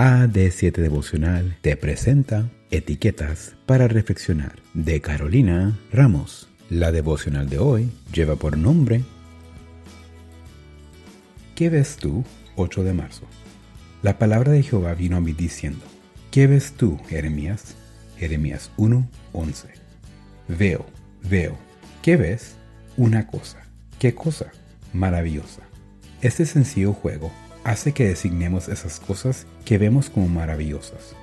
AD7 Devocional te presenta Etiquetas para Reflexionar de Carolina Ramos. La devocional de hoy lleva por nombre ¿Qué ves tú? 8 de marzo. La palabra de Jehová vino a mí diciendo, ¿Qué ves tú, Jeremías? Jeremías 1, 11. Veo, veo. ¿Qué ves? Una cosa. ¿Qué cosa? Maravillosa. Este sencillo juego hace que designemos esas cosas que vemos como maravillosas.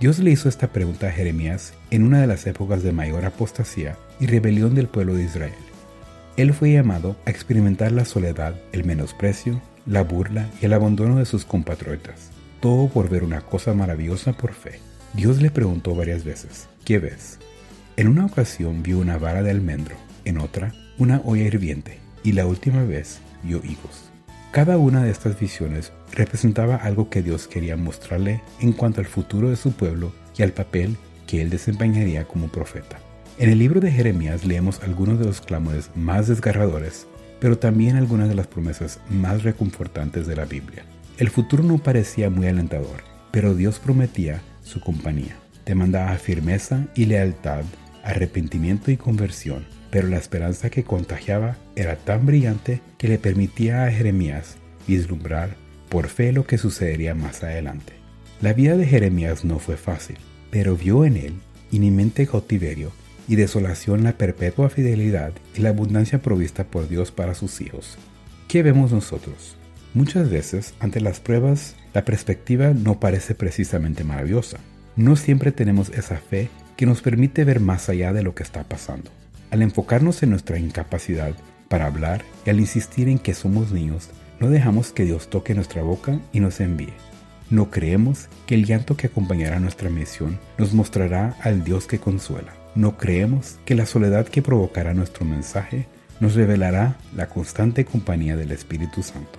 Dios le hizo esta pregunta a Jeremías en una de las épocas de mayor apostasía y rebelión del pueblo de Israel. Él fue llamado a experimentar la soledad, el menosprecio, la burla y el abandono de sus compatriotas, todo por ver una cosa maravillosa por fe. Dios le preguntó varias veces, ¿qué ves? En una ocasión vio una vara de almendro, en otra, una olla hirviente, y la última vez vio higos. Cada una de estas visiones representaba algo que Dios quería mostrarle en cuanto al futuro de su pueblo y al papel que él desempeñaría como profeta. En el libro de Jeremías leemos algunos de los clamores más desgarradores, pero también algunas de las promesas más reconfortantes de la Biblia. El futuro no parecía muy alentador, pero Dios prometía su compañía. Demandaba firmeza y lealtad, arrepentimiento y conversión, pero la esperanza que contagiaba era tan brillante que le permitía a Jeremías vislumbrar por fe lo que sucedería más adelante. La vida de Jeremías no fue fácil, pero vio en él inminente cautiverio y desolación la perpetua fidelidad y la abundancia provista por Dios para sus hijos. ¿Qué vemos nosotros? Muchas veces, ante las pruebas, la perspectiva no parece precisamente maravillosa. No siempre tenemos esa fe que nos permite ver más allá de lo que está pasando. Al enfocarnos en nuestra incapacidad para hablar y al insistir en que somos niños, no dejamos que Dios toque nuestra boca y nos envíe. No creemos que el llanto que acompañará nuestra misión nos mostrará al Dios que consuela. No creemos que la soledad que provocará nuestro mensaje nos revelará la constante compañía del Espíritu Santo.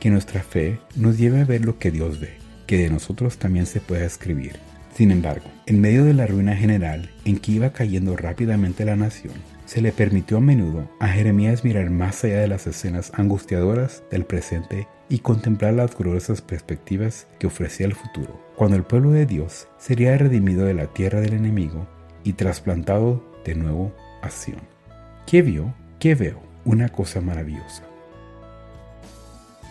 Que nuestra fe nos lleve a ver lo que Dios ve, que de nosotros también se pueda escribir sin embargo, en medio de la ruina general en que iba cayendo rápidamente la nación, se le permitió a menudo a Jeremías mirar más allá de las escenas angustiadoras del presente y contemplar las gloriosas perspectivas que ofrecía el futuro, cuando el pueblo de Dios sería redimido de la tierra del enemigo y trasplantado de nuevo a Sion. ¿Qué vio? ¿Qué veo? Una cosa maravillosa.